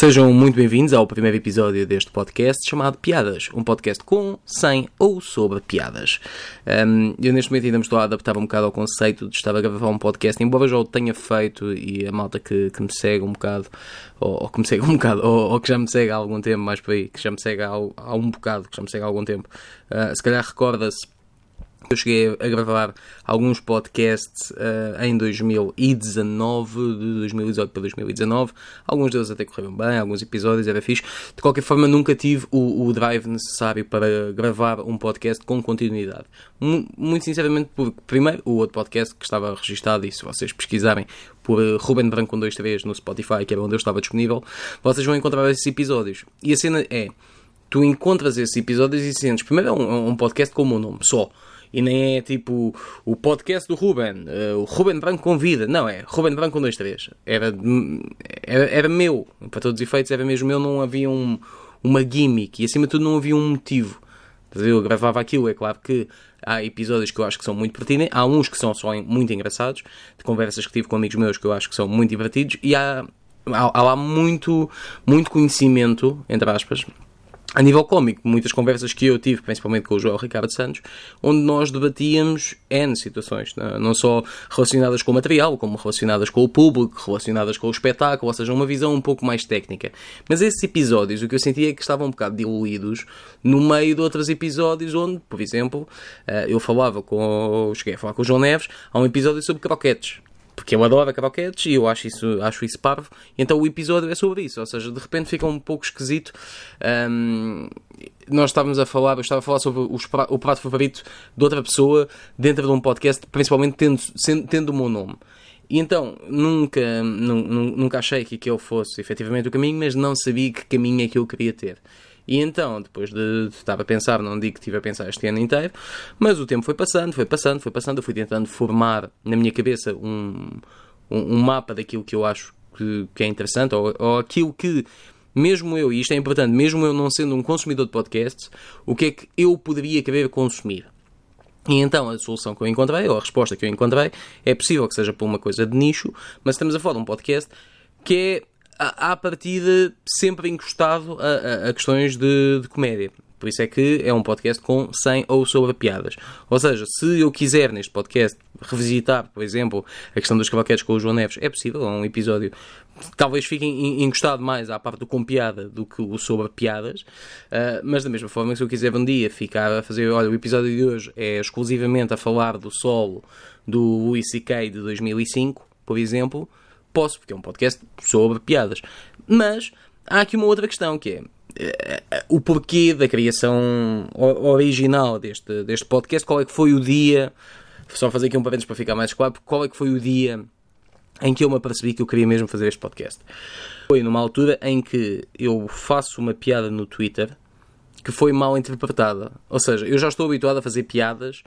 Sejam muito bem-vindos ao primeiro episódio deste podcast chamado Piadas, um podcast com, sem ou sobre piadas. Um, eu neste momento ainda me estou a adaptar um bocado ao conceito de estar a gravar um podcast, embora já o tenha feito e a malta que, que me segue um bocado, ou, ou, que me segue um bocado, ou, ou, que já me segue há algum tempo, mais por aí, que já me segue há, há um bocado, que já me segue há algum tempo, uh, se calhar recorda-se eu cheguei a gravar alguns podcasts uh, em 2019, de 2018 para 2019. Alguns deles até correram bem, alguns episódios era fixe. De qualquer forma, nunca tive o, o drive necessário para gravar um podcast com continuidade. M muito sinceramente, porque, primeiro, o outro podcast que estava registado, e se vocês pesquisarem por uh, Ruben Branco com 23 no Spotify, que era onde eu estava disponível, vocês vão encontrar esses episódios. E a cena é, tu encontras esses episódios e sentes, primeiro é um, um podcast com o meu nome, só e nem é tipo o podcast do Ruben, uh, o Ruben Branco convida. Não, é Ruben Branco com dois, três. Era, era, era meu, para todos os efeitos, era mesmo meu, não havia um, uma gimmick e acima de tudo não havia um motivo. Eu gravava aquilo, é claro que há episódios que eu acho que são muito pertinentes, há uns que são só muito engraçados, de conversas que tive com amigos meus que eu acho que são muito divertidos, e há, há, há lá muito, muito conhecimento, entre aspas, a nível cómico, muitas conversas que eu tive, principalmente com o João Ricardo Santos, onde nós debatíamos N situações, é? não só relacionadas com o material, como relacionadas com o público, relacionadas com o espetáculo, ou seja, uma visão um pouco mais técnica. Mas esses episódios, o que eu sentia é que estavam um bocado diluídos no meio de outros episódios onde, por exemplo, eh, eu falava com, cheguei a falar com o João Neves, há um episódio sobre croquetes porque eu adoro croquetes e eu acho isso, acho isso parvo. Então o episódio é sobre isso, ou seja, de repente fica um pouco esquisito. Um, nós estávamos a falar, eu estava a falar sobre os, o prato favorito de outra pessoa dentro de um podcast, principalmente tendo, sendo, tendo o meu nome. E então, nunca, nunca achei que aquele fosse efetivamente o caminho, mas não sabia que caminho é que eu queria ter. E então, depois de, estar a pensar, não digo que estive a pensar este ano inteiro, mas o tempo foi passando, foi passando, foi passando, eu fui tentando formar na minha cabeça um, um, um mapa daquilo que eu acho que, que é interessante, ou, ou aquilo que mesmo eu, e isto é importante, mesmo eu não sendo um consumidor de podcasts, o que é que eu poderia querer consumir? E então a solução que eu encontrei, ou a resposta que eu encontrei, é possível que seja por uma coisa de nicho, mas estamos a falar de um podcast que é à partida sempre encostado a, a, a questões de, de, comédia. Por isso é que é um podcast com 100 ou sobre piadas. Ou seja, se eu quiser neste podcast revisitar, por exemplo, a questão dos cavaquetes com o João Neves, é possível, é um episódio talvez fique encostado mais à parte do com piada do que o sobre piadas, uh, mas da mesma forma, se eu quiser um dia ficar a fazer, olha, o episódio de hoje é exclusivamente a falar do solo do Louis C.K. de 2005, por exemplo, posso, porque é um podcast sobre piadas. Mas há aqui uma outra questão que é uh, o porquê da criação original deste, deste podcast, qual é que foi o dia, só fazer aqui um parênteses para ficar mais claro, qual é que foi o dia em que eu me apercebi que eu queria mesmo fazer este podcast. Foi numa altura em que eu faço uma piada no Twitter que foi mal interpretada. Ou seja, eu já estou habituado a fazer piadas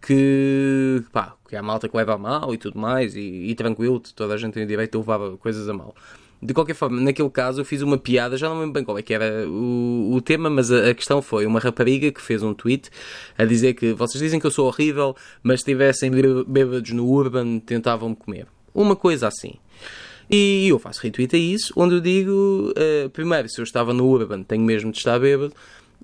que, pá, que há malta que leva a mal e tudo mais, e, e tranquilo, toda a gente tem o direito de levar coisas a mal. De qualquer forma, naquele caso eu fiz uma piada, já não lembro bem qual é que era o, o tema, mas a, a, questão foi uma rapariga que fez um tweet a dizer que vocês dizem que eu sou horrível, mas se estivessem bêbados no Urban tentavam-me comer. Uma coisa assim. E eu faço retweet a isso, onde eu digo, uh, primeiro, se eu estava no Urban, tenho mesmo de estar bêbado,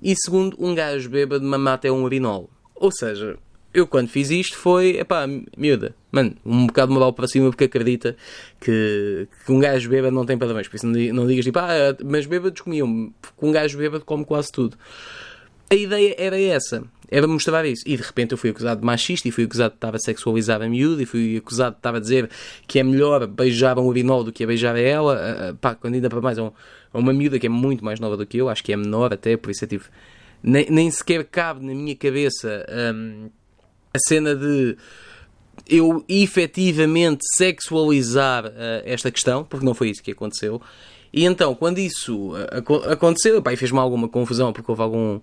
e segundo, um gajo bêbado me mata é um urinol. Ou seja, eu quando fiz isto foi, epá, miúda, mano, um bocado moral para cima porque acredita que, que um gajo bêbado não tem parabéns. Por isso não, digas tipo, ah, mas bêbados comiam, porque um gajo bêbado come quase tudo. A ideia era essa, era mostrar isso. E de repente eu fui acusado de machista e fui acusado de estar a sexualizar a miúda e fui acusado de estar a dizer que é melhor beijar um urinol do que a beijar a ela. Pá, quando ainda para mais é um, é uma miúda que é muito mais nova do que eu, acho que é menor até, por isso eu tive. Nem, nem sequer cabe na minha cabeça. Um, a cena de eu efetivamente sexualizar uh, esta questão, porque não foi isso que aconteceu. E então, quando isso uh, aconteceu, pá, fez-me alguma confusão, porque houve algum,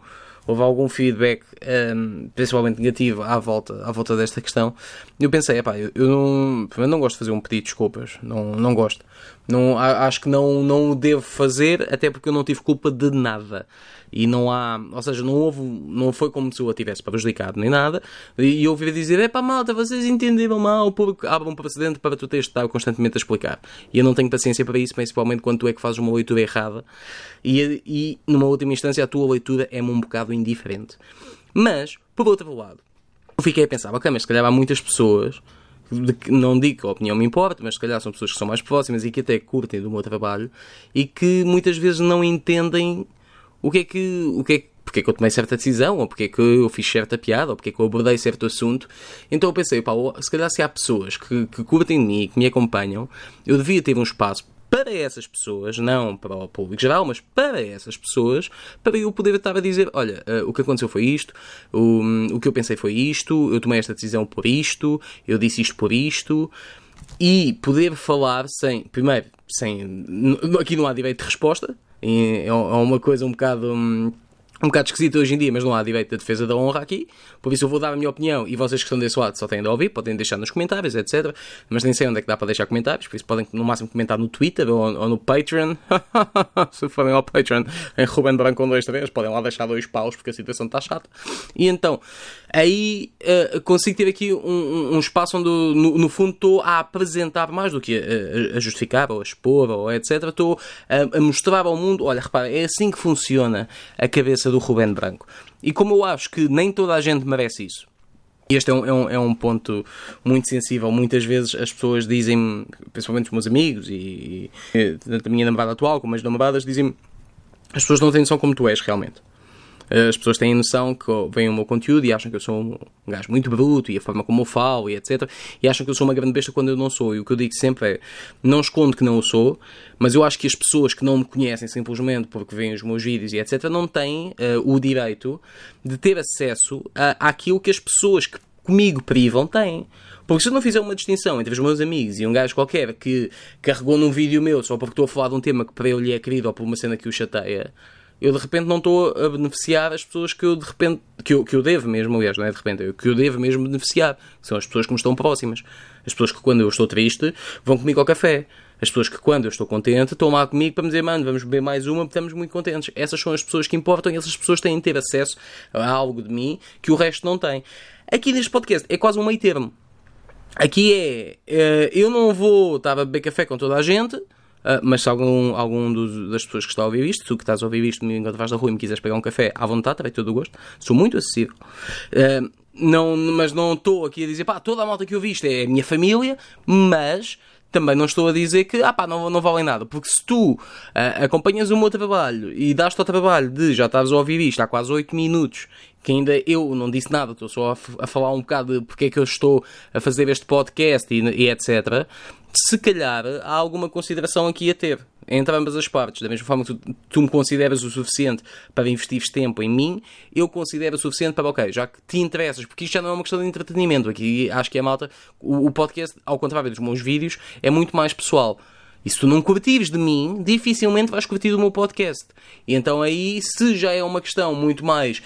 houve algum feedback, um, ehm, principalmente negativo, à volta, à volta desta questão. Eu pensei, epá, eu, eu não, eu não gosto de fazer um pedido de desculpas, não, não gosto. Não, acho que não, não o devo fazer, até porque eu não tive culpa de nada. E não há, ou seja, não houve, não foi como se eu a tivesse prejudicado nem nada. E eu ouvi dizer: é pá, malta, vocês entenderam mal, porque abre um precedente para tu teres de estar constantemente a explicar. E eu não tenho paciência para isso, principalmente quando tu é que fazes uma leitura errada. E, e numa última instância, a tua leitura é-me um bocado indiferente. Mas, por outro lado, eu fiquei a pensar: ok, mas se calhar há muitas pessoas que não digo que a opinião me importa, mas se calhar são pessoas que são mais próximas e que até curtem do meu trabalho e que muitas vezes não entendem o que é que, o que, é que porque é que eu tomei certa decisão, ou porque é que eu fiz certa piada, ou porque é que eu abordei certo assunto. Então eu pensei, pá, se calhar se há pessoas que, que curtem de mim e que me acompanham, eu devia ter um espaço para essas pessoas, não para o público geral, mas para essas pessoas, para eu poder estar a dizer: olha, uh, o que aconteceu foi isto, o, o que eu pensei foi isto, eu tomei esta decisão por isto, eu disse isto por isto, e poder falar sem, primeiro, sem, aqui não há direito de resposta, é, é uma coisa um bocado. Hum, um bocado esquisito hoje em dia, mas não há direito de defesa da honra aqui. Por isso eu vou dar a minha opinião e vocês que estão desse lado só têm de ouvir, podem deixar nos comentários, etc. Mas nem sei onde é que dá para deixar comentários, por isso podem no máximo comentar no Twitter ou, ou no Patreon. Se forem ao Patreon em Ruben Branco 123, podem lá deixar dois paus porque a situação está chata. E então, aí uh, consigo ter aqui um, um espaço onde, no, no, fundo, estou a apresentar mais do que a, a, justificar ou a expor ou etc. Estou a, a mostrar ao mundo: olha, repara, é assim que funciona a cabeça do Ruben Branco. E como eu acho que nem toda a gente merece isso, este é um, é, um, é um ponto muito sensível. Muitas vezes as pessoas dizem, principalmente os meus amigos e, e a minha namorada atual, como as namoradas, dizem as pessoas não têm noção como tu és realmente. Eh, as pessoas têm noção que veem o meu conteúdo e acham que eu sou um gajo muito bruto e a forma como eu falo e etc. E acham que eu sou uma grande besta quando eu não sou. E o que eu digo sempre é: não escondo que não o sou, mas eu acho que as pessoas que não me conhecem simplesmente porque veem os meus vídeos e etc. não têm uh, o direito de ter acesso a, àquilo que as pessoas que comigo privam têm. Porque se eu não fizer uma distinção entre os meus amigos e um gajo qualquer que carregou num vídeo meu só porque estou a falar de um tema que para ele é querido ou por uma cena que o chateia, eu de repente não estou a beneficiar as pessoas que eu de repente, que eu, que eu devo mesmo, aliás, não é de repente, que eu devo mesmo beneficiar, são as pessoas que me estão próximas. As pessoas que quando eu estou triste vão comigo ao café. As pessoas que quando eu estou contente estão lá comigo para me dizer, mano, vamos beber mais uma estamos muito contentes. Essas são as pessoas que importam e essas pessoas têm de ter acesso a algo de mim que o resto não tem. Aqui neste podcast é quase um meio termo. Aqui é, é eu não vou estar a beber café com toda a gente, Uh, mas se algum, algum dos, das pessoas que está a ouvir isto, tu que estás a ouvir isto enquanto vais da rua e me quiseres pegar um café à vontade, terei todo o gosto, sou muito acessível. Uh, não, mas não estou aqui a dizer, pá, toda a malta que eu vi isto é a minha família, mas também não estou a dizer que ah pá, não, não valem nada, porque se tu uh, acompanhas o meu trabalho e dás-te ao trabalho de já estás a ouvir isto há quase 8 minutos, que ainda eu não disse nada, estou só a, a falar um bocado de porque é que eu estou a fazer este podcast e, e etc se calhar há alguma consideração aqui a ter entre ambas as partes. Da mesma forma que tu, tu me consideras o suficiente para investir tempo em mim, eu considero o suficiente para, ok, já que te interessas, porque isto já não é uma questão de entretenimento. Aqui acho que é malta. O, o podcast, ao contrário dos meus vídeos, é muito mais pessoal. E se tu não curtires de mim, dificilmente vais curtir do meu podcast. E então aí, se já é uma questão muito mais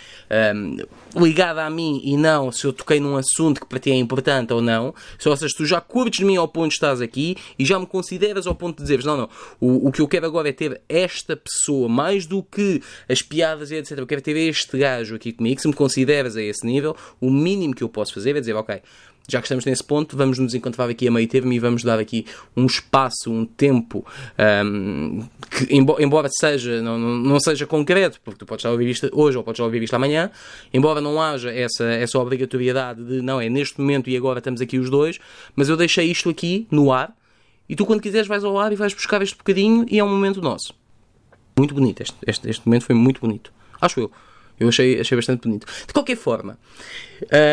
um, ligada a mim e não se eu toquei num assunto que para ti é importante ou não, se, ou seja, tu já curtes de mim ao ponto de estás aqui e já me consideras ao ponto de dizeres, não, não, o, o que eu quero agora é ter esta pessoa, mais do que as piadas e etc. Eu quero ter este gajo aqui comigo, se me consideras a esse nível, o mínimo que eu posso fazer é dizer, ok, já que estamos nesse ponto, vamos nos encontrar aqui a meio termo e vamos dar aqui um espaço, um tempo um, que, embora seja, não, não seja concreto, porque tu podes a ouvir isto hoje ou podes a ouvir isto amanhã, embora não haja essa, essa obrigatoriedade de não, é neste momento e agora estamos aqui os dois, mas eu deixei isto aqui no ar e tu, quando quiseres, vais ao ar e vais buscar este bocadinho e é um momento nosso. Muito bonito, este, este, este momento foi muito bonito. Acho eu. Eu achei, achei bastante bonito. De qualquer forma,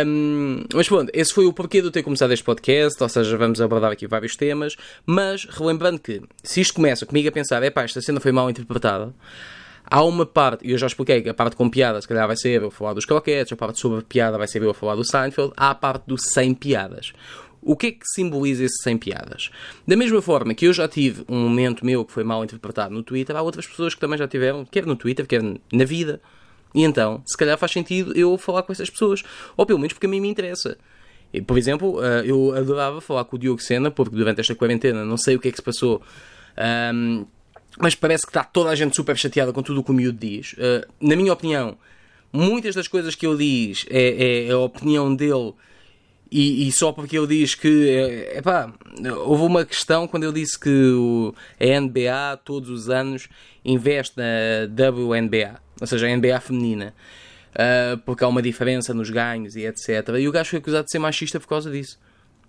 um, mas pronto, esse foi o porquê de eu ter começado este podcast, ou seja, vamos abordar aqui vários temas, mas relembrando que se isto começa comigo a pensar, é pá, esta cena foi mal interpretada, há uma parte, e eu já expliquei que a parte com piada se calhar vai ser eu a falar dos croquetes, a parte sobre piada vai ser eu a falar do Seinfeld, há a parte do sem piadas. O que é que simboliza esse sem piadas? Da mesma forma que eu já tive um momento meu que foi mal interpretado no Twitter, há outras pessoas que também já tiveram, quer no Twitter, quer na vida, e então, se calhar faz sentido eu falar com essas pessoas. Ou pelo menos porque a mim me interessa. Por exemplo, eh, eu adorava falar com o Diogo Sena, porque durante esta quarentena não sei o que é que se passou mas parece que está toda a gente super chateada com tudo o que o miúdo diz. Uh, na minha opinião, muitas das coisas que ele diz é, é, é a opinião dele e, e, só porque ele diz que é, epá, houve uma questão quando ele disse que o, a NBA todos os anos investe na WNBA, ou seja, a NBA feminina, uh, porque há uma diferença nos ganhos e etc. E o gajo foi acusado de ser machista por causa disso.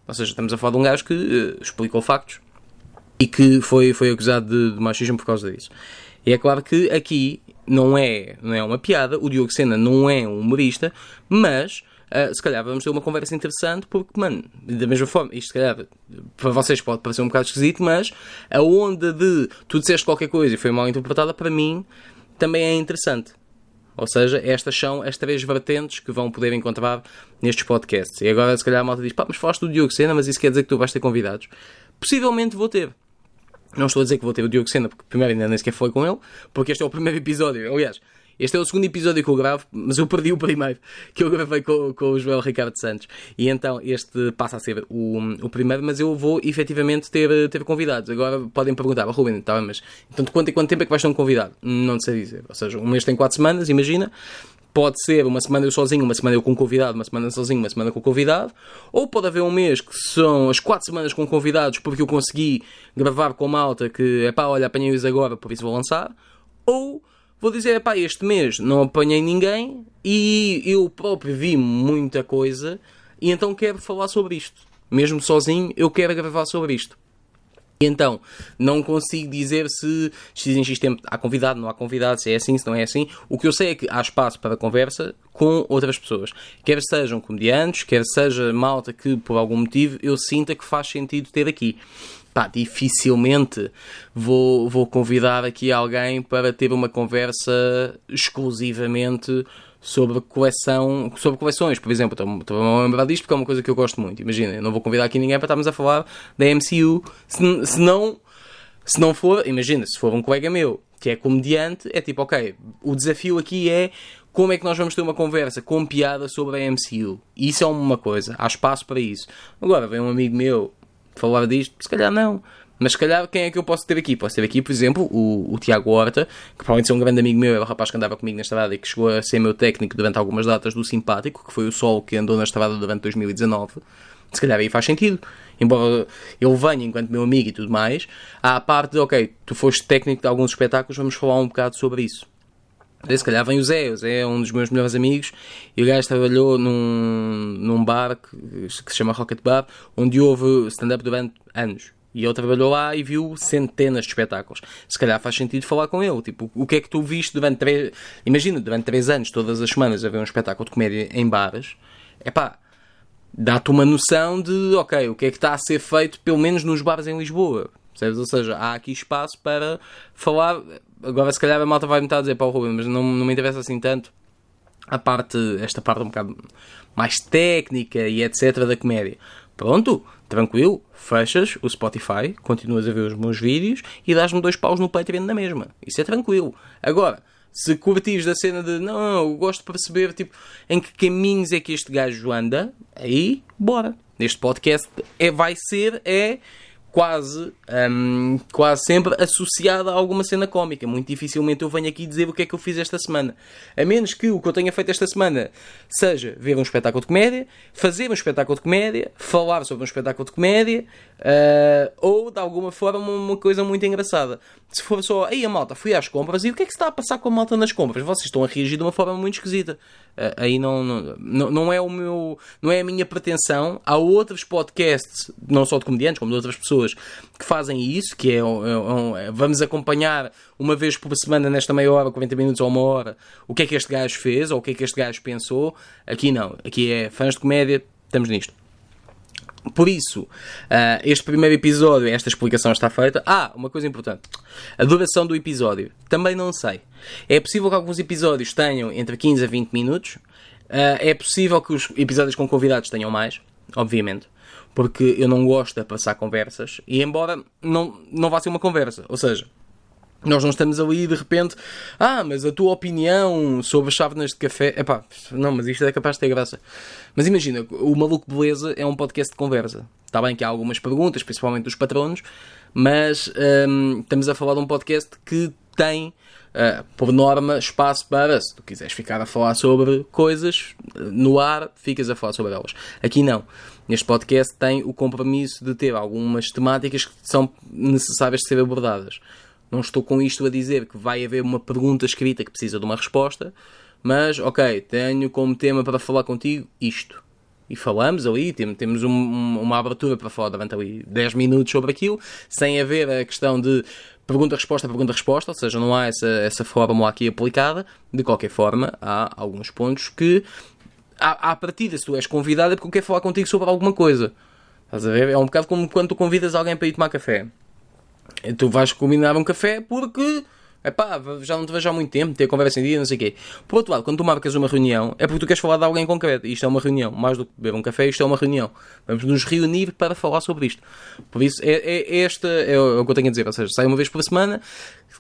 Ou seja, estamos a falar de um gajo que uh, explicou factos e que foi, foi acusado de, de machismo por causa disso. E é claro que aqui não é, não é uma piada, o Diogo Sena não é um humorista, mas uh, se calhar vamos ter uma conversa interessante, porque, mano, da mesma forma, isto se calhar para vocês pode parecer um bocado esquisito, mas a onda de tu disseste qualquer coisa e foi mal interpretada, para mim também é interessante. Ou seja, estas são as três vertentes que vão poder encontrar nestes podcasts. E agora, se calhar, a malta diz: pá, mas falaste do Diogo Sena, mas isso quer dizer que tu vais ter convidados? Possivelmente vou ter. Não estou a dizer que vou ter o Diogo Sena, porque primeiro ainda nem sequer foi com ele, porque este é o primeiro episódio. Aliás, este é o segundo episódio que eu gravo, mas eu perdi o primeiro, que eu gravei com, com o Joel Ricardo Santos. E então este passa a ser o, o primeiro, mas eu vou efetivamente ter, ter convidados. Agora podem perguntar, Ruben, tá, mas então de quanto em quanto tempo é que vais ter um convidado? Não sei dizer. Ou seja, um mês tem quatro semanas, imagina pode ser uma semana eu sozinho, uma semana eu com convidado, uma semana sozinho, uma semana com convidado, ou pode haver um mês que são as quatro semanas com convidados porque eu consegui gravar com a malta que é pá, olha, apanhei-os agora, por isso vou lançar, ou vou dizer, pá, este mês não apanhei ninguém e eu próprio vi muita coisa e então quero falar sobre isto. Mesmo sozinho, eu quero gravar sobre isto. E então, não consigo dizer se X em X tempo há convidado, não há convidado, se é assim, se não é assim. O que eu sei é que há espaço para conversa com outras pessoas. Quer sejam comediantes, quer seja malta que por algum motivo eu sinta que faz sentido ter aqui pá, dificilmente vou, vou convidar aqui alguém para ter uma conversa exclusivamente sobre coleção, sobre coleções, por exemplo, estou a lembrar disto porque é uma coisa que eu gosto muito. Imagina, não vou convidar aqui ninguém para estarmos a falar da MCU, se, se não se não for, imagina, se for um colega meu que é comediante, é tipo, ok, o desafio aqui é como é que nós vamos ter uma conversa com piada sobre a MCU. Isso é uma coisa, há espaço para isso. Agora, vem um amigo meu falar disto? Se calhar não. Mas se calhar quem é que eu posso ter aqui? Posso ter aqui, por exemplo, o, o Tiago Horta, que provavelmente é um grande amigo meu, é o rapaz que andava comigo na estrada e que chegou a ser meu técnico durante algumas datas do Simpático, que foi o sol que andou na estrada durante 2019. Se calhar aí faz sentido. Embora eu venha enquanto meu amigo e tudo mais, há a parte de, ok, tu foste técnico de alguns espetáculos, vamos falar um bocado sobre isso. Daí, se calhar vem o Zé, o Zé é um dos meus melhores amigos e o gajo trabalhou num, num bar que, que se chama Rocket Bar, onde houve stand-up durante anos. E ele trabalhou lá e viu centenas de espetáculos. Se calhar faz sentido falar com ele. Tipo, o que é que tu viste durante três... Imagina, durante três anos, todas as semanas, haver um espetáculo de comédia em bares. É pá, dá-te uma noção de, ok, o que é que está a ser feito, pelo menos nos bares em Lisboa. Percebes? Ou seja, há aqui espaço para falar agora se calhar a malta vai me estar a dizer para o Ruben, mas não, não me interessa assim tanto a parte, esta parte um bocado mais técnica e etc da comédia. Pronto, tranquilo, fechas o Spotify, continuas a ver os meus vídeos e dás-me dois paus no Patreon na mesma. Isso é tranquilo. Agora, se curtires da cena de não, eu gosto de perceber tipo, em que caminhos é que este gajo anda, aí bora. Este podcast é, vai ser é quase, um, quase sempre associada a alguma cena cómica. Muito dificilmente eu venho aqui dizer o que é que eu fiz esta semana. A menos que o que eu tenha feito esta semana seja ver um espetáculo de comédia, fazer um espetáculo de comédia, falar sobre um espetáculo de comédia, uh, ou de alguma forma uma coisa muito engraçada. Se for só, aí a malta, fui às compras e o que é que está a passar com a malta nas compras? Vocês estão a reagir de uma forma muito esquisita. Uh, aí não, não, não é o meu, não é a minha pretensão. Há outros podcasts, não só de comediantes, como de outras pessoas, que fazem isso, que é, é, um, é vamos acompanhar uma vez por semana, nesta meia hora, 40 minutos ou uma hora, o que é que este gajo fez ou o que é que este gajo pensou. Aqui não. Aqui é fãs de comédia, estamos nisto. Por isso, uh, este primeiro episódio, esta explicação está feita. Ah, uma coisa importante: a duração do episódio. Também não sei. É possível que alguns episódios tenham entre 15 a 20 minutos. Uh, é possível que os episódios com convidados tenham mais, obviamente. Porque eu não gosto de passar conversas. E embora não, não vá ser uma conversa. Ou seja, nós não estamos ali de repente, ah, mas a tua opinião sobre chávenas de café. Epá, não, mas isto é capaz de ter graça. Mas imagina, o Maluco Beleza é um podcast de conversa. Está bem que há algumas perguntas, principalmente dos patronos, mas um, estamos a falar de um podcast que tem, uh, por norma, espaço para, se tu quiseres ficar a falar sobre coisas no ar, ficas a falar sobre elas. Aqui não. Neste podcast tem o compromisso de ter algumas temáticas que são necessárias de ser abordadas. Não estou com isto a dizer que vai haver uma pergunta escrita que precisa de uma resposta, mas ok, tenho como tema para falar contigo isto e falamos ali, temos um, uma abertura para falar durante ali 10 minutos sobre aquilo, sem haver a questão de pergunta-resposta, pergunta-resposta, ou seja, não há essa, essa fórmula aqui aplicada. De qualquer forma, há alguns pontos que, à, à partida, se tu és convidado, é porque eu quero falar contigo sobre alguma coisa. Estás a ver? É um bocado como quando tu convidas alguém para ir tomar café. Tu vais combinar um café porque Epá, já não te vejo há muito tempo, ter conversa em dia, não sei o quê. Por outro lado, quando tu marcas uma reunião, é porque tu queres falar de alguém concreto. Isto é uma reunião. Mais do que beber um café, isto é uma reunião. Vamos nos reunir para falar sobre isto. Por isso, é, é, é esta é o que eu tenho a dizer. Ou seja, sai uma vez por semana,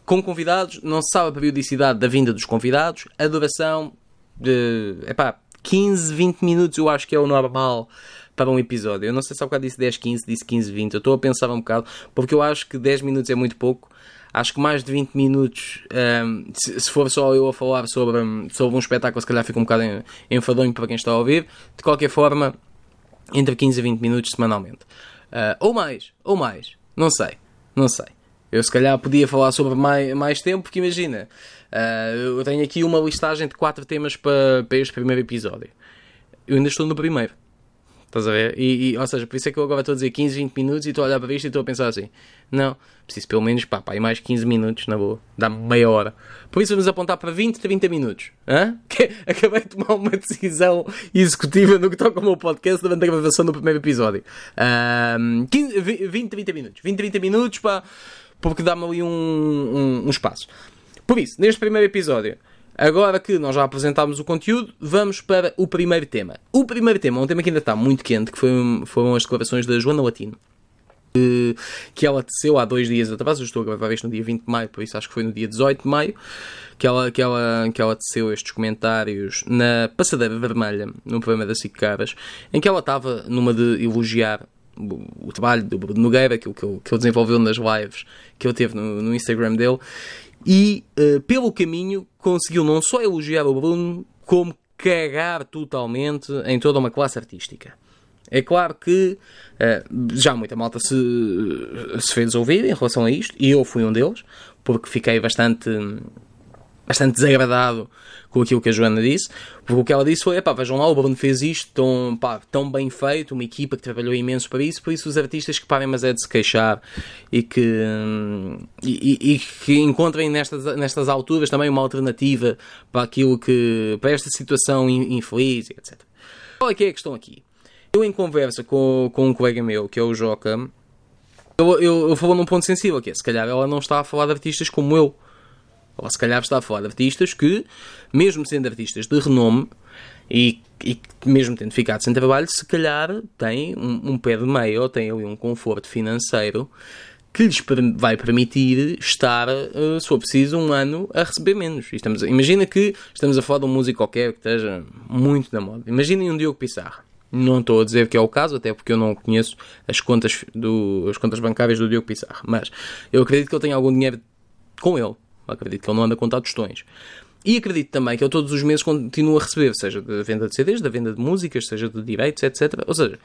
com convidados, não se sabe a periodicidade da vinda dos convidados, a duração de, epá, 15, 20 minutos eu acho que é o normal para um episódio. Eu não sei se há bocado disse 10, 15, disse 15, 20. Eu estou a pensar um bocado, porque eu acho que 10 minutos é muito pouco acho que mais de 20 minutos, um, se, se, for só eu a falar sobre, sobre um espetáculo, se calhar fica um bocado enfadonho para quem está a ouvir. De qualquer forma, entre 15 a 20 minutos semanalmente. Uh, ou mais, ou mais, não sei, não sei. Eu se calhar podia falar sobre mais, mais tempo, porque imagina, uh, eu tenho aqui uma listagem de 4 temas para, para este primeiro episódio. Eu ainda estou no primeiro. Estás a ver? E, e, ou seja, por isso é que eu agora estou a dizer 15, 20 minutos e estou a olhar para isto e estou a pensar assim: não, preciso pelo menos, pá, pá, mais 15 minutos, na boa, dá-me meia hora. Por isso vamos apontar para 20, 30 minutos. Hã? Que acabei de tomar uma decisão executiva no que toca ao meu podcast durante a gravação do primeiro episódio. Um, 15, 20, 30 minutos. 20, 30 minutos, pá, porque dá-me ali um, um, um espaço. Por isso, neste primeiro episódio. Agora que nós já apresentámos o conteúdo, vamos para o primeiro tema. O primeiro tema é um tema que ainda está muito quente, que foi, foram as declarações da Joana Latino. Que ela teceu há dois dias atrás, eu estou a gravar isto no dia 20 de maio, por isso acho que foi no dia 18 de maio, que ela, que ela, que ela teceu estes comentários na Passadeira Vermelha, no programa da SIC Caras, em que ela estava numa de elogiar o trabalho do Bruno Nogueira, aquilo que ele, que ele desenvolveu nas lives que ele teve no, no Instagram dele, e uh, pelo caminho conseguiu não só elogiar o Bruno, como cagar totalmente em toda uma classe artística. É claro que uh, já muita malta se, se fez ouvir em relação a isto, e eu fui um deles, porque fiquei bastante bastante desagradado com aquilo que a Joana disse, porque o que ela disse foi, pá, vejam lá, o Bruno fez isto tão, pá, tão bem feito, uma equipa que trabalhou imenso para isso, por isso os artistas que parem mas é de se queixar e que, e, e, que encontrem nestas, nestas alturas também uma alternativa para aquilo que, para esta situação infeliz, etc. Qual é que é a questão aqui? Eu em conversa com, com um colega meu, que é o Joca, eu, eu, eu falo num ponto sensível, que é, se calhar ela não está a falar de artistas como eu, ou se calhar está a falar de artistas que, mesmo sendo artistas de renome e, e mesmo tendo ficado sem trabalho, se calhar têm um, um pé de meio ou têm ali um conforto financeiro que lhes vai permitir estar, uh, se for preciso, um ano a receber menos. Estamos, imagina que estamos a falar de um músico qualquer que esteja muito na moda. Imaginem um Diogo Pissarro. Não estou a dizer que é o caso, até porque eu não conheço as contas, do, as contas bancárias do Diogo Pissarro. Mas eu acredito que ele tenha algum dinheiro com ele. Acredito que ele não anda a contar tostões. E acredito também que ele todos os meses continua a receber, seja da venda de CDs, da venda de músicas, seja de direitos, etc. Ou seja,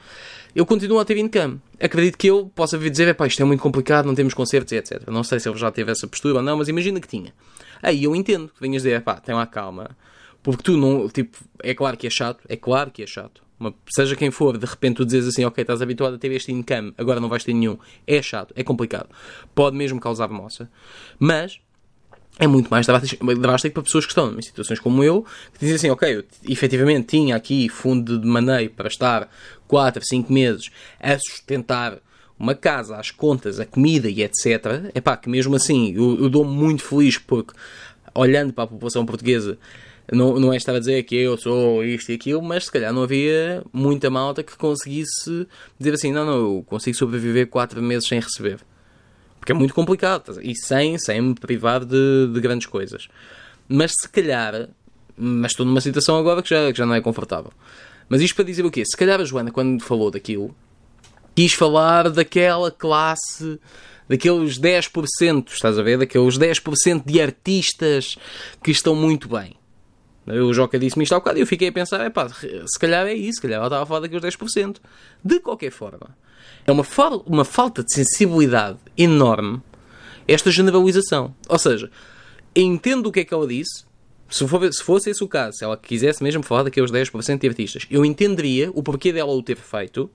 eu continuo a ter income. Acredito que ele possa vir dizer, pá, isto é muito complicado, não temos concertos, etc. Não sei se ele já teve essa postura ou não, mas imagina que tinha. Aí eu entendo que venhas dizer, pá, tem lá calma. Porque tu não, tipo, é claro que é chato, é claro que é chato. Uma, seja quem for, de repente tu dizes assim, ok, estás habituado a ter este income, agora não vais ter nenhum. É chato, é complicado. Pode mesmo causar moça. Mas, é muito mais drástico, para pessoas que estão em situações como eu, que dizem assim, ok, eu efetivamente tinha aqui fundo de maneio para estar 4, 5 meses a sustentar uma casa, as contas, a comida e etc. É pá, que mesmo assim eu, eu dou-me muito feliz porque, olhando para a população portuguesa, não, não é estar a dizer que eu sou isto e aquilo, mas se calhar não havia muita malta que conseguisse dizer assim, não, não, eu consigo sobreviver 4 meses sem receber. Porque é muito complicado. E sem, sem me privar de, de grandes coisas. Mas se calhar. Mas estou numa situação agora que já, que já não é confortável. Mas isto para dizer o quê? Se calhar a Joana, quando falou daquilo, quis falar daquela classe, daqueles 10%, estás a ver? Daqueles 10% de artistas que estão muito bem. O Joca disse-me isto há bocado e eu fiquei a pensar, é pá, se calhar é isso, se calhar ela estava a falar daqueles 10%. De qualquer forma, é uma, fa uma falta de sensibilidade enorme esta generalização. Ou seja, entendo o que é que ela disse, se, for, se fosse esse o caso, se ela quisesse mesmo falar daqueles 10% de artistas, eu entenderia o porquê dela o ter feito,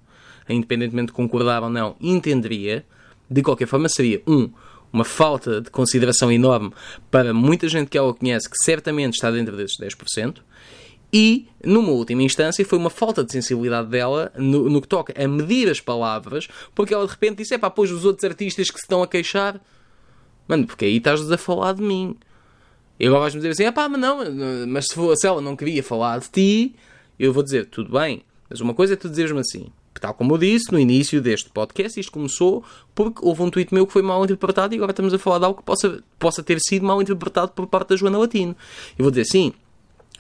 independentemente de concordar ou não, entenderia. De qualquer forma, seria um uma falta de consideração enorme para muita gente que ela conhece, que certamente está dentro desses 10%. E, numa última instância, foi uma falta de sensibilidade dela no, no que toca a medir as palavras, porque ela de repente disse: é pá, pois os outros artistas que se estão a queixar, mano, porque aí estás a falar de mim. E agora vais-me dizer assim: é pá, mas não, mas se, for, se ela não queria falar de ti, eu vou dizer: tudo bem, mas uma coisa é tu dizeres-me assim, tal como eu disse no início deste podcast, isto começou porque houve um tweet meu que foi mal interpretado e agora estamos a falar de algo que possa, possa ter sido mal interpretado por parte da Joana Latino. Eu vou dizer sim,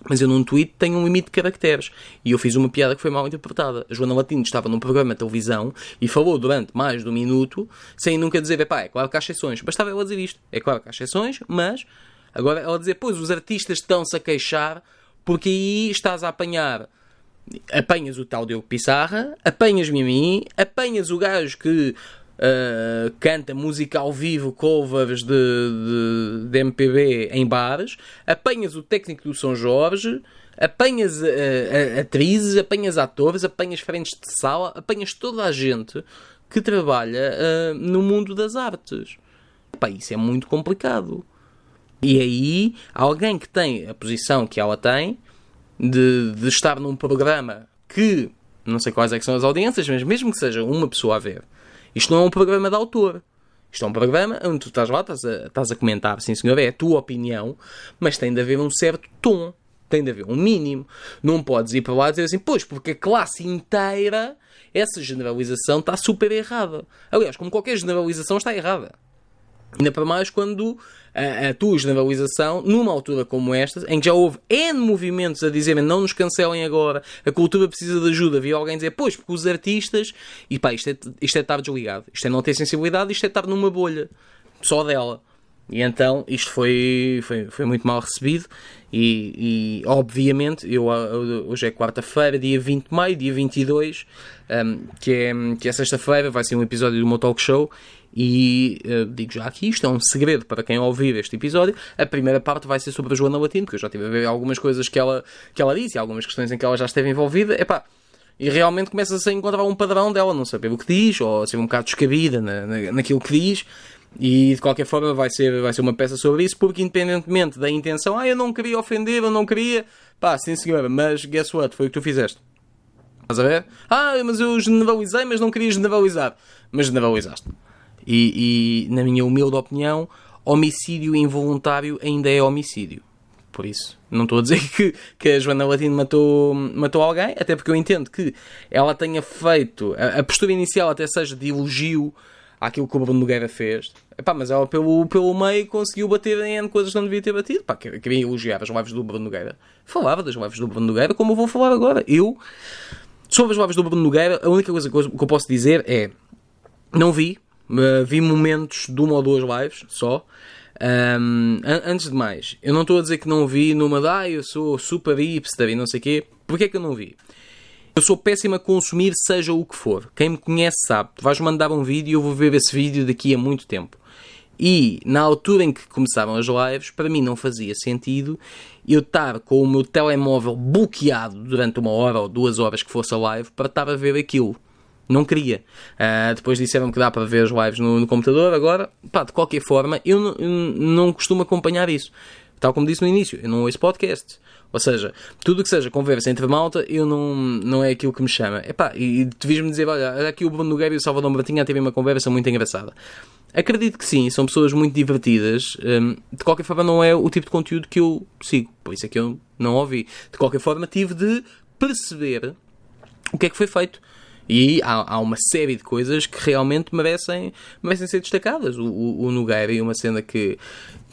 mas eu num tweet tenho um limite de caracteres. E eu fiz uma piada que foi mal interpretada. A Joana Latino estava num programa de televisão e falou durante mais de um minuto, sem nunca dizer, epá, é claro que há exceções. Bastava ela dizer isto. É claro que há exceções, mas agora ela dizer, pois os artistas estão-se a queixar porque aí estás a apanhar apanhas o tal Diogo Pissarra, apanhas-me a mim, apanhas o gajo que uh, canta música ao vivo, covers de, de, de, MPB em bares, apanhas o técnico do São Jorge, apanhas uh, atrizes, apanhas atores, apanhas frentes de sala, apanhas toda a gente que trabalha uh, no mundo das artes. Pá, isso é muito complicado. E aí, alguém que tem a posição que ela tem, de, de estar num programa que não sei quais é são as audiências, mas mesmo que seja uma pessoa a ver, isto não é um programa de autor. Isto é um programa onde tu estás lá, estás a, estás a comentar, sim senhor, é a tua opinião, mas tem de haver um certo tom, tem de haver um mínimo. Não podes ir para lá e dizer assim, pois, porque a classe inteira, essa generalização está super errada. Aliás, como qualquer generalização está errada. Ainda para mais quando a, a, tua generalização, numa altura como esta, em que já houve N movimentos a dizerem não nos cancelem agora, a cultura precisa de ajuda, havia alguém dizer, pois, porque os artistas, e pá, isto é, isto é estar desligado, isto é não ter sensibilidade, isto é estar numa bolha, só dela. E então isto foi, foi, foi muito mal recebido. E, e obviamente eu, hoje é quarta-feira, dia 20 de maio, dia 22, um, que é, que é sexta-feira, vai ser um episódio do meu talk show e uh, digo já aqui, isto é um segredo para quem ouvir este episódio. A primeira parte vai ser sobre a Joana Latino, porque eu já tive a ver algumas coisas que ela, que ela disse, algumas questões em que ela já esteve envolvida. Epá, e realmente começa-se a encontrar um padrão dela, não saber o que diz, ou ser um bocado descabida na, na, naquilo que diz. E de qualquer forma vai ser, vai ser uma peça sobre isso, porque independentemente da intenção, ah, eu não queria ofender, eu não queria, pá, sim senhora, mas guess what? Foi o que tu fizeste. Estás a ver? Ah, mas eu generalizei, mas não queria generalizar. Mas generalizaste. E, e, na minha humilde opinião, homicídio involuntário ainda é homicídio. Por isso, não estou a dizer que, que a Joana Latino matou, matou alguém, até porque eu entendo que ela tenha feito. A, a postura inicial até seja de elogio àquilo que o Bruno Nogueira fez. Epá, mas ela pelo, pelo meio conseguiu bater em coisas que não devia ter batido. Pá, queria elogiar as lives do Bruno Nogueira. Falava das lives do Bruno Nogueira como eu vou falar agora. Eu, sobre as lives do Bruno Nogueira, a única coisa que eu posso dizer é: não vi, Uh, vi momentos de uma ou duas lives só. Um, an antes de mais, eu não estou a dizer que não vi numa da ah, eu sou super hipster e não sei o quê. Porquê é que eu não vi? Eu sou péssimo a consumir, seja o que for. Quem me conhece sabe. Tu vais mandar um vídeo e eu vou ver esse vídeo daqui a muito tempo. E na altura em que começavam as lives, para mim não fazia sentido eu estar com o meu telemóvel bloqueado durante uma hora ou duas horas que fosse a live para estar a ver aquilo. Não queria. Uh, depois disseram que dá para ver as lives no, no computador. Agora, pá, de qualquer forma, eu eu não costumo acompanhar isso. Tal como disse no início, eu não ouço podcast. Ou seja, tudo que seja conversa entre malta, eu não, não é aquilo que me chama. Epá, e tu vis-me dizer, olha, aqui o Bruno Nogueira e o Salvador Martinha teve uma conversa muito engraçada. Acredito que sim, são pessoas muito divertidas. Um, de qualquer forma, não é o tipo de conteúdo que eu sigo. Por isso é que eu não ouvi. De qualquer forma, tive de perceber o que é que foi feito. E há, há, uma série de coisas que realmente merecem, merecem ser destacadas. O, o, o Nogueira e uma cena que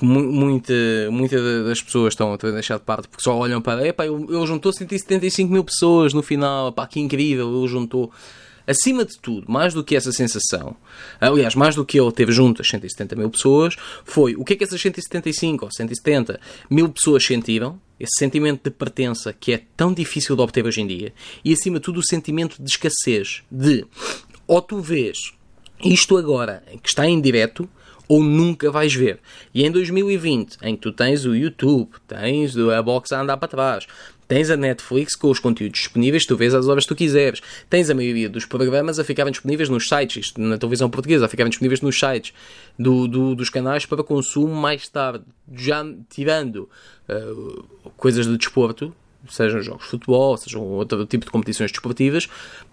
muita, muita das pessoas estão a deixar de parte porque só olham para epá, ele, juntou 175 mil pessoas no final, pá, que incrível, ele juntou. Acima de tudo, mais do que essa sensação, aliás, mais do que ele teve junto as 170 mil pessoas, foi o que é que essas 175 ou 170 mil pessoas sentiram, esse sentimento de pertença que é tão difícil de obter hoje em dia, e acima de tudo o sentimento de escassez, de ou tu vês isto agora, que está em direto, ou nunca vais ver. E em 2020, em que tu tens o YouTube, tens a box a andar para trás, tens a Netflix com os conteúdos disponíveis, tu vês as horas que tu quiseres, tens a maioria dos programas a ficarem disponíveis nos sites, isto na televisão portuguesa, a ficarem disponíveis nos sites do, do, dos canais para consumo mais tarde, já tirando uh, coisas de desporto, sejam jogos de futebol, sejam outro tipo de competições desportivas,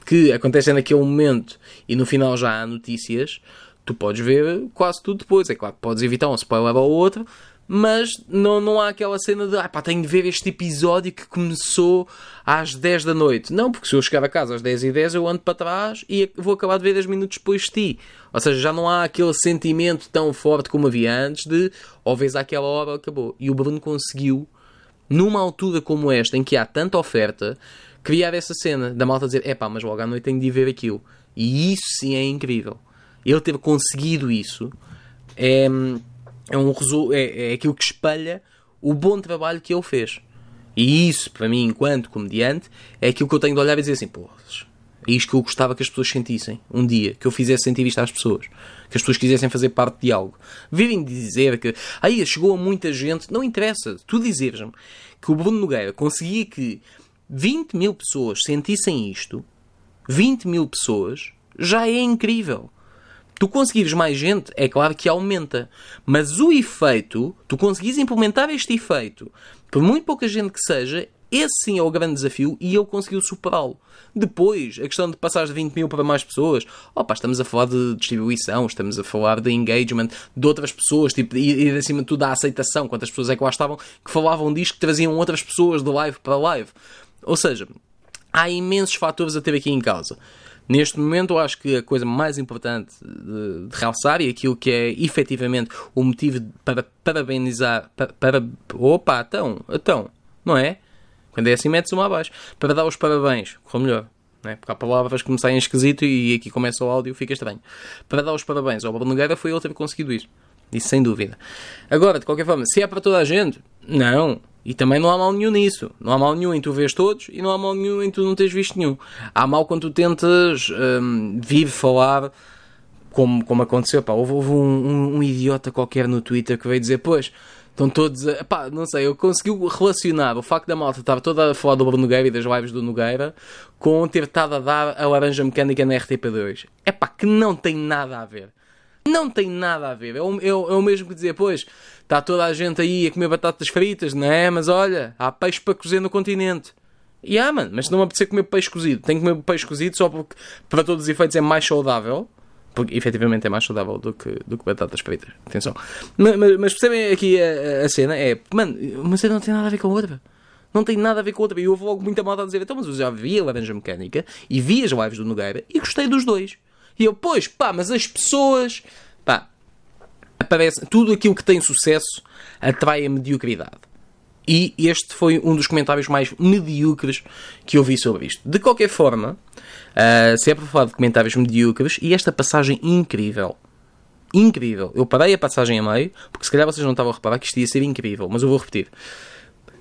que acontecem naquele momento e no final já há notícias, tu podes ver quase tudo depois. É claro que podes evitar um spoiler ou outro, mas não, não há aquela cena de ah, pá, tenho de ver este episódio que começou às 10 da noite. Não, porque se eu chegar a casa às 10 e 10 eu ando para trás e vou acabar de ver 10 minutos depois de ti. Ou seja, já não há aquele sentimento tão forte como havia antes de ou vês àquela hora acabou. E o Bruno conseguiu numa altura como esta, em que há tanta oferta, criar essa cena da malta dizer: é pá, mas logo à noite tenho de ir ver aquilo. E isso sim é incrível. Ele ter conseguido isso é, é, um, é, é aquilo que espelha o bom trabalho que ele fez. E isso, para mim, enquanto comediante, é aquilo que eu tenho de olhar e dizer assim: pô, é isto que eu gostava que as pessoas sentissem um dia, que eu fizesse sentir isto às pessoas, que as pessoas quisessem fazer parte de algo. Virem dizer que aí chegou a muita gente, não interessa, tu dizeres-me que o Bruno Nogueira conseguia que 20 mil pessoas sentissem isto, 20 mil pessoas, já é incrível. Tu conseguires mais gente, é claro que aumenta. Mas o efeito, tu conseguires implementar este efeito, por muito pouca gente que seja, esse sim é o grande desafio e ele conseguiu superá-lo. Depois, a questão de passar de 20 mil para mais pessoas, opa, estamos a falar de distribuição, estamos a falar de engagement de outras pessoas, tipo, e, e acima de tudo da aceitação, quantas pessoas é que lá estavam que falavam disto, que traziam outras pessoas de live para live. Ou seja, há imensos fatores a ter aqui em causa. Neste momento, eu acho que a coisa mais importante de, de realçar e aquilo que é efetivamente o motivo para parabenizar. Para, para, opa, então, então, não é? Quando é assim, metes uma abaixo. Para dar os parabéns, correu melhor. Né? Porque há palavras que me saem esquisito e aqui começa o áudio fica estranho. Para dar os parabéns ao Bruno Nogueira foi ele ter conseguido isso. Isso sem dúvida. Agora, de qualquer forma, se é para toda a gente, não. E também não há mal nenhum nisso. Não há mal nenhum em tu vês todos e não há mal nenhum em tu não teres visto nenhum. Há mal quando tu tentas um, vir falar como, como aconteceu. Pá, houve, houve um, um, um, idiota qualquer no Twitter que veio dizer: Pois, Estão todos a. Pá, não sei, eu consegui relacionar o facto da malta estar toda a falar do Bruno Nogueira e das lives do Nogueira com ter estado a dar a laranja mecânica na RTP2. É pá, que não tem nada a ver. Não tem nada a ver. É o, é, é o mesmo que dizer, pois, está toda a gente aí a comer batatas fritas, não é? Mas olha, há peixe para cozer no continente. E ah, mano, mas não me apetecer comer peixe cozido, tenho que comer peixe cozido só porque, para todos os efeitos, é mais saudável porque efetivamente é mais saudável do que, do que batatas fritas. Atenção. Mas, mas, mas percebem aqui a, a, cena? É, mano, uma cena não tem nada a ver com a outra. Não tem nada a ver com a outra. E houve logo muita malta a dizer, então, mas eu já vi a Laranja Mecânica e vi as lives do Nogueira e gostei dos dois. E eu, pois, pá, mas as pessoas, pá, aparece, tudo aquilo que tem sucesso atrai a mediocridade. E este foi um dos comentários mais medíocres que eu vi sobre isto. De qualquer forma, uh, se é para falar de comentários medíocres, e esta passagem incrível. Incrível. Eu parei a passagem a meio, porque se calhar vocês não estavam a reparar que isto ia ser incrível, mas eu vou repetir.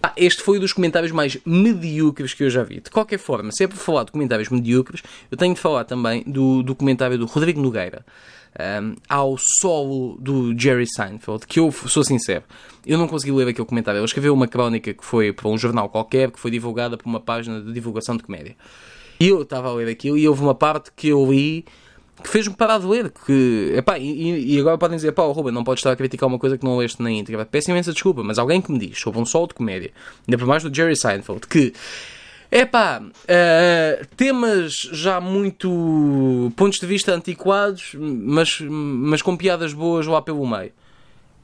Ah, este foi um dos comentários mais medíocres que eu já vi. De qualquer forma, se é falar de comentários medíocres, eu tenho de falar também do, do comentário do Rodrigo Nogueira um, ao solo do Jerry Seinfeld, que eu sou sincero, eu não consegui ler aquele comentário. Ele escreveu uma crónica que foi para um jornal qualquer, que foi divulgada por uma página de divulgação de comédia. E eu estava a ler aquilo e houve uma parte que eu li que fez-me parar de ler. Que, epá, e, e agora podem dizer, pá, Ruben, não podes estar a criticar uma coisa que não leste na íntegra. Peço imensa desculpa, mas alguém que me diz sobre um solo de comédia, ainda por mais do Jerry Seinfeld, que é pá, uh, temas já muito pontos de vista antiquados, mas, mas com piadas boas lá pelo meio.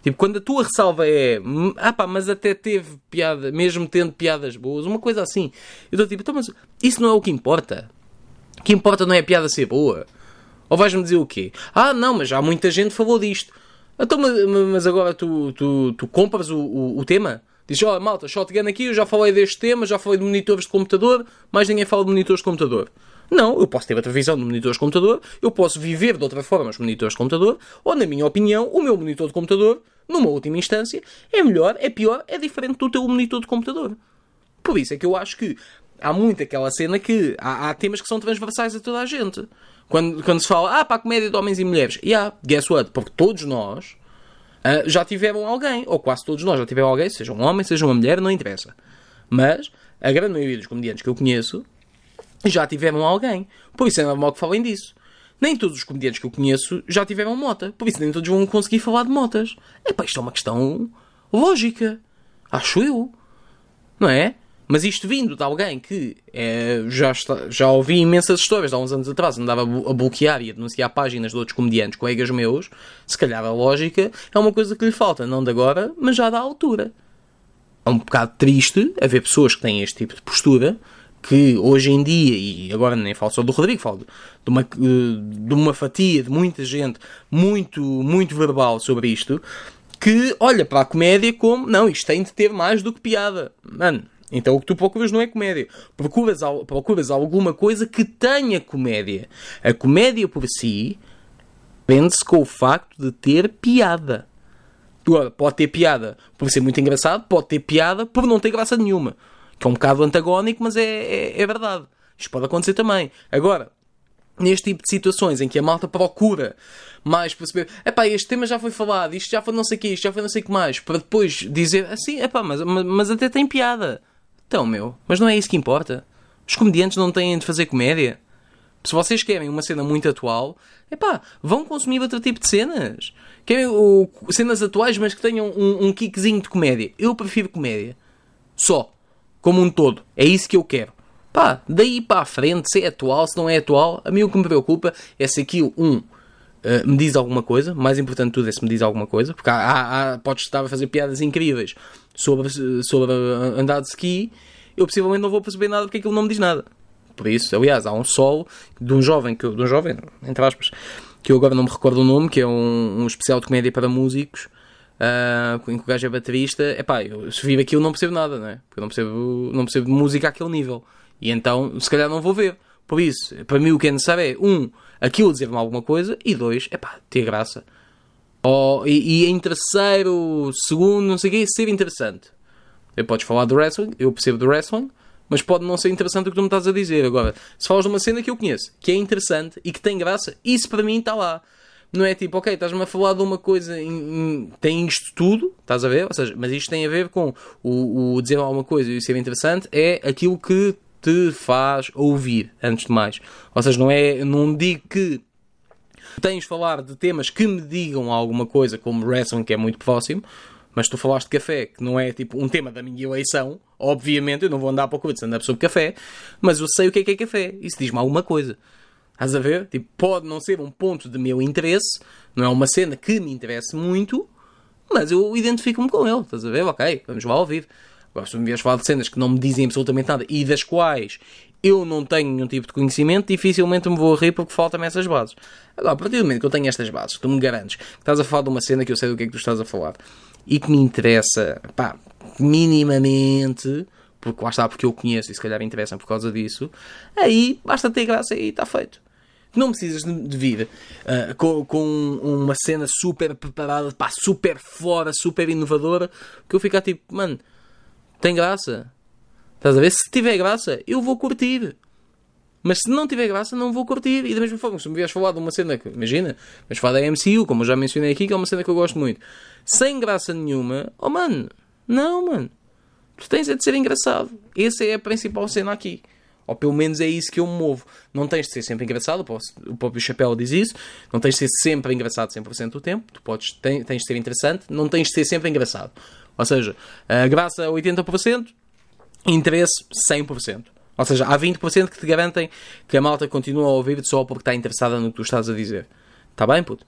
Tipo, quando a tua ressalva é ah pá, mas até teve piada, mesmo tendo piadas boas, uma coisa assim. Eu estou tipo, então, mas isso não é o que importa. O que importa não é a piada ser boa. Ou vais-me dizer o quê? Ah, não, mas já muita gente falou disto. Então, mas agora tu, tu, tu compras o, o, o tema? Diz, ó, oh, malta, shotgun aqui, eu já falei deste tema, já falei de monitores de computador, mais ninguém fala de monitores de computador. Não, eu posso ter a televisão no monitor de computador, eu posso viver de outra forma os monitores de computador, ou, na minha opinião, o meu monitor de computador, numa última instância, é melhor, é pior, é diferente do teu monitor de computador. Por isso é que eu acho que há muito aquela cena que há, há temas que são transversais a toda a gente. Quando, quando se fala, ah, para a comédia de homens e mulheres, yeah, guess what? Porque todos nós uh, já tiveram alguém, ou quase todos nós já tiveram alguém, seja um homem, seja uma mulher, não interessa. Mas a grande maioria dos comediantes que eu conheço já tiveram alguém. Por isso é normal que falem disso. Nem todos os comediantes que eu conheço já tiveram mota. Por isso nem todos vão conseguir falar de motas. Epá, isto é uma questão lógica. Acho eu. Não é? Mas isto vindo de alguém que é, já, está, já ouvi imensas histórias há uns anos atrás, andava a bloquear e a denunciar páginas de outros comediantes, colegas meus, se calhar a lógica é uma coisa que lhe falta, não de agora, mas já da altura. É um bocado triste haver pessoas que têm este tipo de postura, que hoje em dia, e agora nem falo só do Rodrigo, falo de uma, de uma fatia de muita gente muito, muito verbal sobre isto, que olha para a comédia como, não, isto tem de ter mais do que piada. Mano, então o que tu procuras não é comédia. Procuras, procuras alguma coisa que tenha comédia. A comédia por si vende-se com o facto de ter piada. Agora, pode ter piada por ser muito engraçado, pode ter piada por não ter graça nenhuma. Que é um bocado antagónico, mas é, é, é verdade. Isto pode acontecer também. Agora, neste tipo de situações em que a malta procura mais perceber, epá, este tema já foi falado, isto já foi não sei o que, isto já foi não sei o que mais, para depois dizer assim, epá, mas, mas até tem piada. Então, meu, mas não é isso que importa. Os comediantes não têm de fazer comédia. Se vocês querem uma cena muito atual, epá, vão consumir outro tipo de cenas. Querem o, cenas atuais, mas que tenham um, um kickzinho de comédia. Eu prefiro comédia. Só. Como um todo. É isso que eu quero. Pá, daí para a frente, se é atual, se não é atual, a mim o que me preocupa é se aquilo, um, uh, me diz alguma coisa. Mais importante de tudo é se me diz alguma coisa. Porque há, há, há, podes estar a fazer piadas incríveis sobre, sobre andar de ski, eu possivelmente não vou perceber nada porque aquilo não me diz nada. Por isso, aliás, há um solo de um jovem, que, de um jovem, entre aspas, que eu agora não me recordo o nome, que é um, um especial de comédia para músicos, uh, em que o gajo é baterista. Epá, eu, se vir aquilo não percebo nada, não é? Porque eu não percebo, não percebo música àquele nível. E então, se calhar não vou ver. Por isso, para mim o que é necessário é, um, aquilo dizer-me alguma coisa, e dois, epá, ter graça. Oh, e, e, em terceiro, segundo, não sei o quê, ser interessante. Eu podes falar do wrestling, eu percebo do wrestling, mas pode não ser interessante o que tu me estás a dizer. Agora, se falas de uma cena que eu conheço, que é interessante e que tem graça, isso para mim está lá. Não é tipo, ok, estás-me a falar de uma coisa, em, em, tem isto tudo, estás a ver? Ou seja, mas isto tem a ver com o, o dizer alguma coisa e ser interessante, é aquilo que te faz ouvir, antes de mais. Ou seja, não é, não digo que tens de falar de temas que me digam alguma coisa, como wrestling, que é muito próximo, mas tu falaste de café, que não é tipo um tema da minha eleição, obviamente eu não vou andar para o de stand-up sobre café, mas eu sei o que é que é café. Isso diz-me alguma coisa. Estás a ver? Tipo, pode não ser um ponto de meu interesse, não é uma cena que me interesse muito, mas eu identifico-me com ele. Estás a ver? Ok, vamos lá ouvir. Agora, se me vieres falar de cenas que não me dizem absolutamente nada e das quais eu não tenho nenhum tipo de conhecimento, dificilmente me vou rir porque faltam-me essas bases. Agora, a partir do momento que eu tenho estas bases, tu me garantes que estás a falar de uma cena que eu sei do que é que tu estás a falar e que me interessa, pá, minimamente, porque lá está, porque eu conheço e se calhar me interessam por causa disso, aí basta ter graça e está feito. Não precisas de vir uh, com, com, uma cena super preparada, pá, super fora, super inovadora, que eu ficar tipo, mano, tem graça Estás a ver? Se tiver graça, eu vou curtir. Mas se não tiver graça, não vou curtir. E da mesma forma, se me vieres falar de uma cena que, imagina, mas falar da MCU, como eu já mencionei aqui, que é uma cena que eu gosto muito, sem graça nenhuma, oh mano, não, mano. Tu tens é de ser engraçado. Essa é a principal cena aqui. Ou pelo menos é isso que eu me movo. Não tens de ser sempre engraçado, o próprio Chapéu diz isso. Não tens de ser sempre engraçado 100% do tempo. Tu podes, tens, de ser interessante, não tens de ser sempre engraçado. Ou seja, a graça 80%, interesse 100%. Ou seja, há 20% que te garantem que a malta continua a ouvir-te só porque está interessada no que tu estás a dizer. Está bem, puto?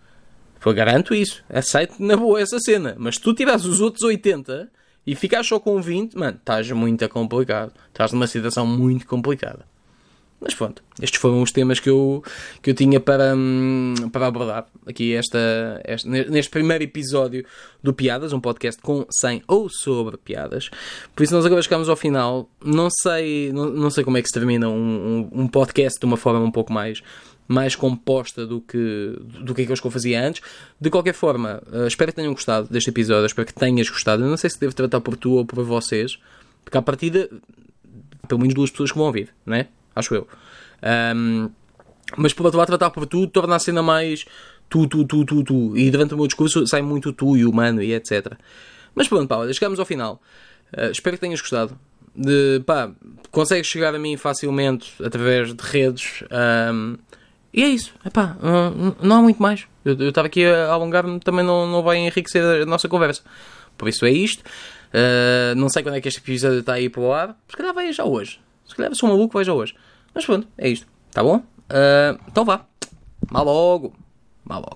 Eu garanto isso. Aceito na boa essa cena. Mas se tu tiveres os outros 80 e ficares só com 20, mano, estás muito complicado. Estás numa situação muito complicada. Mas pronto, estes foram os temas que eu, que eu tinha para, hum, para abordar aqui esta, esta, neste primeiro episódio do Piadas, um podcast com 100 ou sobre piadas. Por isso nós agora chegamos ao final. Não sei, não, não sei como é que se termina um, um, um podcast de uma forma um pouco mais mais composta do que, do que aqueles que eu fazia antes. De qualquer forma, uh, espero que tenham gostado deste episódio, espero que tenhas gostado. Eu não sei se devo tratar por tu ou por vocês, porque à partida, pelo menos duas pessoas que vão ouvir, né? Acho eu. Um, mas por outro lado, tratar por tu torna a cena mais tu, tu, tu, tu, tu. E durante o meu discurso sai muito tu e o mano e etc. Mas pronto, pá, chegamos ao final. Uh, espero que tenhas gostado. De, pá, consegues chegar a mim facilmente através de redes. Um, e é isso. Epá, não há muito mais. Eu estava aqui a alongar-me, também não, não vai enriquecer a nossa conversa. Por isso é isto. Uh, não sei quando é que este episódio está aí para o ar. Se calhar vai já hoje. Se calhar sou maluco, já hoje. Mas pronto, é isto. Tá bom? Uh, então vá. Mal logo. Mal logo.